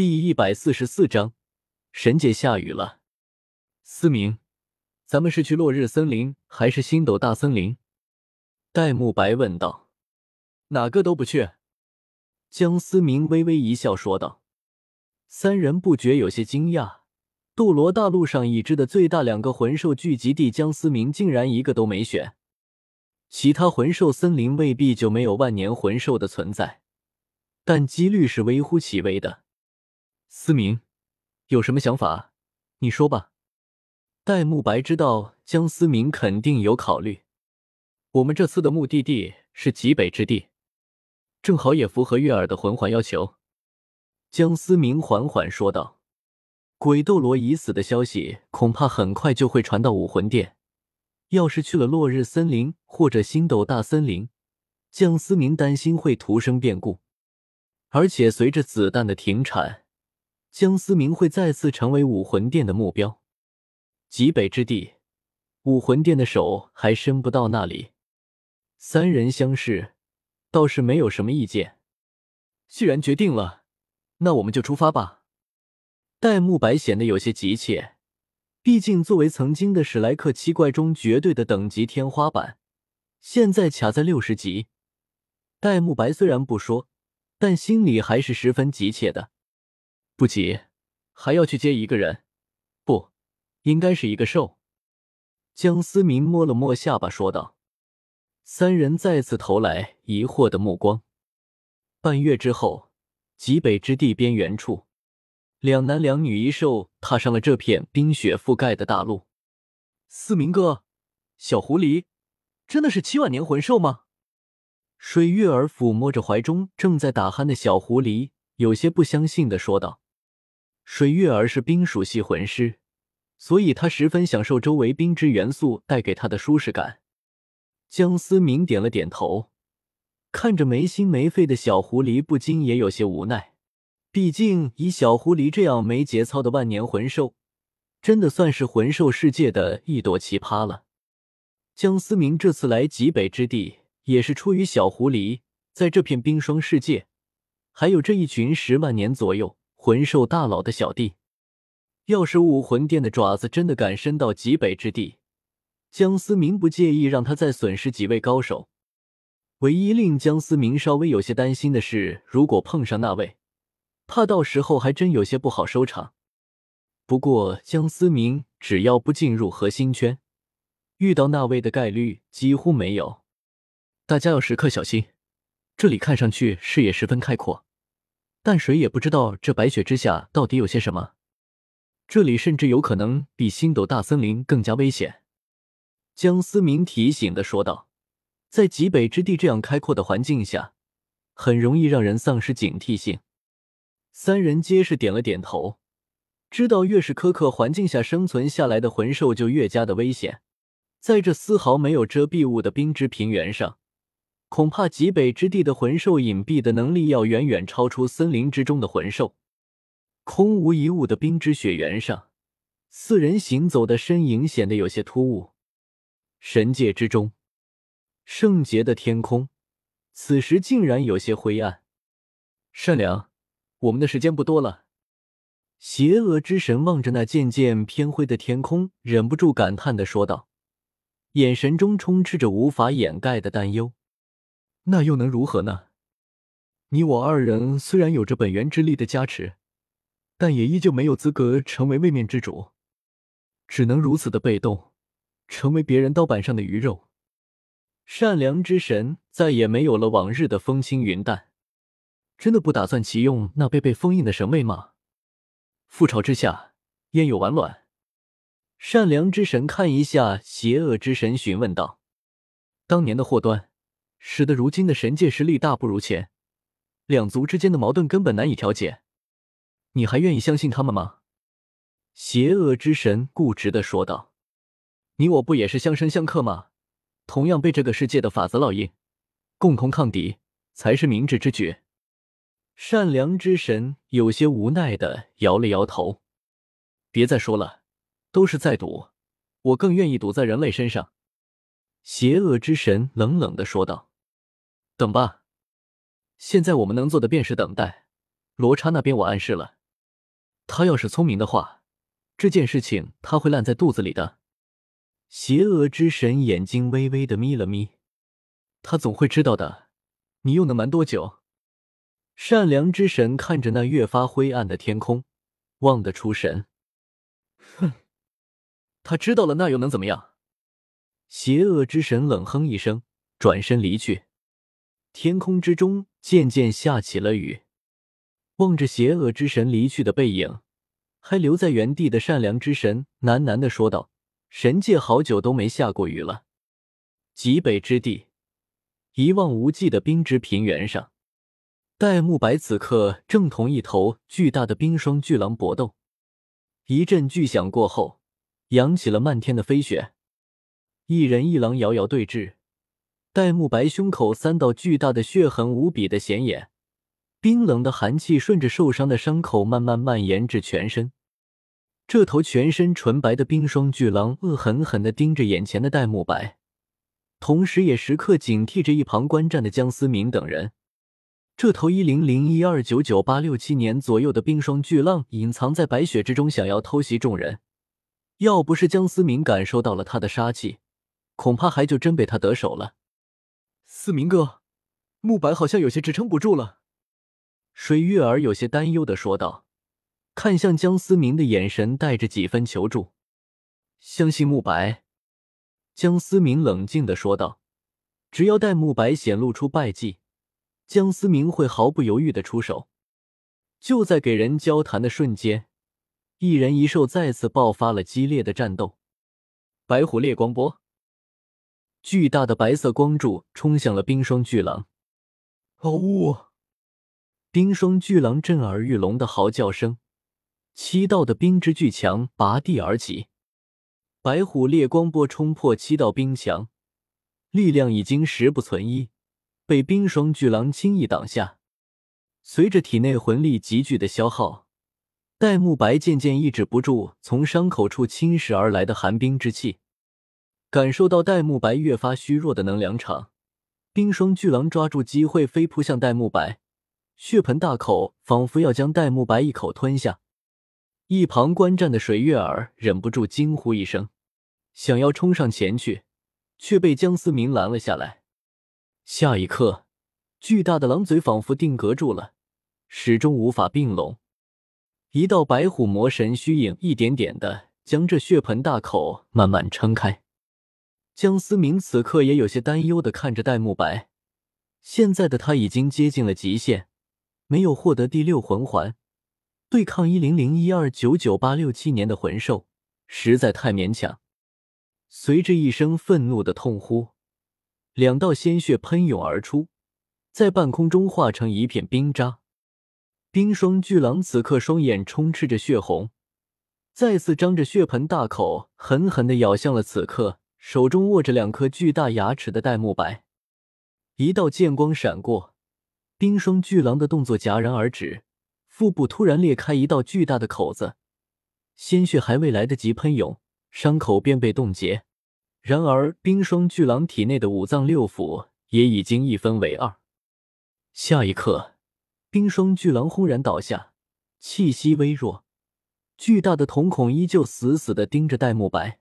第一百四十四章，神界下雨了。思明，咱们是去落日森林还是星斗大森林？戴沐白问道。哪个都不去。江思明微微一笑说道。三人不觉有些惊讶，斗罗大陆上已知的最大两个魂兽聚集地，江思明竟然一个都没选。其他魂兽森林未必就没有万年魂兽的存在，但几率是微乎其微的。思明，有什么想法？你说吧。戴沐白知道江思明肯定有考虑。我们这次的目的地是极北之地，正好也符合月儿的魂环要求。江思明缓缓说道：“鬼斗罗已死的消息恐怕很快就会传到武魂殿。要是去了落日森林或者星斗大森林，江思明担心会徒生变故。而且随着子弹的停产。”江思明会再次成为武魂殿的目标。极北之地，武魂殿的手还伸不到那里。三人相视，倒是没有什么意见。既然决定了，那我们就出发吧。戴沐白显得有些急切，毕竟作为曾经的史莱克七怪中绝对的等级天花板，现在卡在六十级。戴沐白虽然不说，但心里还是十分急切的。不急，还要去接一个人，不，应该是一个兽。江思明摸了摸下巴，说道。三人再次投来疑惑的目光。半月之后，极北之地边缘处，两男两女一兽踏上了这片冰雪覆盖的大陆。思明哥，小狐狸，真的是七万年魂兽吗？水月儿抚摸着怀中正在打鼾的小狐狸，有些不相信的说道。水月儿是冰属系魂师，所以他十分享受周围冰之元素带给他的舒适感。江思明点了点头，看着没心没肺的小狐狸，不禁也有些无奈。毕竟以小狐狸这样没节操的万年魂兽，真的算是魂兽世界的一朵奇葩了。江思明这次来极北之地，也是出于小狐狸在这片冰霜世界，还有这一群十万年左右。魂兽大佬的小弟，要是武魂殿的爪子真的敢伸到极北之地，江思明不介意让他再损失几位高手。唯一令江思明稍微有些担心的是，如果碰上那位，怕到时候还真有些不好收场。不过江思明只要不进入核心圈，遇到那位的概率几乎没有。大家要时刻小心，这里看上去视野十分开阔。但谁也不知道这白雪之下到底有些什么，这里甚至有可能比星斗大森林更加危险。”江思明提醒的说道，“在极北之地这样开阔的环境下，很容易让人丧失警惕性。”三人皆是点了点头，知道越是苛刻环境下生存下来的魂兽就越加的危险。在这丝毫没有遮蔽物的冰之平原上。恐怕极北之地的魂兽隐蔽的能力要远远超出森林之中的魂兽。空无一物的冰之雪原上，四人行走的身影显得有些突兀。神界之中，圣洁的天空，此时竟然有些灰暗。善良，我们的时间不多了。邪恶之神望着那渐渐偏灰的天空，忍不住感叹的说道，眼神中充斥着无法掩盖的担忧。那又能如何呢？你我二人虽然有着本源之力的加持，但也依旧没有资格成为位面之主，只能如此的被动，成为别人刀板上的鱼肉。善良之神再也没有了往日的风轻云淡，真的不打算启用那被被封印的神位吗？覆巢之下，焉有完卵？善良之神看一下邪恶之神，询问道：“当年的祸端。”使得如今的神界实力大不如前，两族之间的矛盾根本难以调解。你还愿意相信他们吗？邪恶之神固执的说道：“你我不也是相生相克吗？同样被这个世界的法则烙印，共同抗敌才是明智之举。”善良之神有些无奈的摇了摇头：“别再说了，都是在赌，我更愿意赌在人类身上。”邪恶之神冷冷的说道。等吧，现在我们能做的便是等待。罗刹那边我暗示了，他要是聪明的话，这件事情他会烂在肚子里的。邪恶之神眼睛微微的眯了眯，他总会知道的。你又能瞒多久？善良之神看着那越发灰暗的天空，望得出神。哼，他知道了，那又能怎么样？邪恶之神冷哼一声，转身离去。天空之中渐渐下起了雨。望着邪恶之神离去的背影，还留在原地的善良之神喃喃的说道：“神界好久都没下过雨了。”极北之地，一望无际的冰之平原上。戴沐白此刻正同一头巨大的冰霜巨狼搏斗，一阵巨响过后，扬起了漫天的飞雪。一人一狼遥遥对峙，戴沐白胸口三道巨大的血痕无比的显眼，冰冷的寒气顺着受伤的伤口慢慢蔓延至全身。这头全身纯白的冰霜巨狼恶狠狠地盯着眼前的戴沐白，同时也时刻警惕着一旁观战的江思明等人。这头一零零一二九九八六七年左右的冰霜巨浪隐藏在白雪之中，想要偷袭众人。要不是江思明感受到了他的杀气，恐怕还就真被他得手了。思明哥，慕白好像有些支撑不住了。水月儿有些担忧的说道，看向江思明的眼神带着几分求助。相信慕白，江思明冷静的说道，只要待慕白显露出败绩。江思明会毫不犹豫的出手。就在给人交谈的瞬间，一人一兽再次爆发了激烈的战斗。白虎烈光波，巨大的白色光柱冲向了冰霜巨狼。哦！冰霜巨狼震耳欲聋的嚎叫声，七道的冰之巨墙拔地而起。白虎烈光波冲破七道冰墙，力量已经十不存一。被冰霜巨狼轻易挡下，随着体内魂力急剧的消耗，戴沐白渐渐抑制不住从伤口处侵蚀而来的寒冰之气。感受到戴沐白越发虚弱的能量场，冰霜巨狼抓住机会飞扑向戴沐白，血盆大口仿佛要将戴沐白一口吞下。一旁观战的水月儿忍不住惊呼一声，想要冲上前去，却被江思明拦了下来。下一刻，巨大的狼嘴仿佛定格住了，始终无法并拢。一道白虎魔神虚影一点点的将这血盆大口慢慢撑开。江思明此刻也有些担忧的看着戴沐白，现在的他已经接近了极限，没有获得第六魂环，对抗一零零一二九九八六七年的魂兽实在太勉强。随着一声愤怒的痛呼。两道鲜血喷涌而出，在半空中化成一片冰渣。冰霜巨狼此刻双眼充斥着血红，再次张着血盆大口，狠狠地咬向了此刻手中握着两颗巨大牙齿的戴沐白。一道剑光闪过，冰霜巨狼的动作戛然而止，腹部突然裂开一道巨大的口子，鲜血还未来得及喷涌，伤口便被冻结。然而，冰霜巨狼体内的五脏六腑也已经一分为二。下一刻，冰霜巨狼轰然倒下，气息微弱，巨大的瞳孔依旧死死的盯着戴沐白。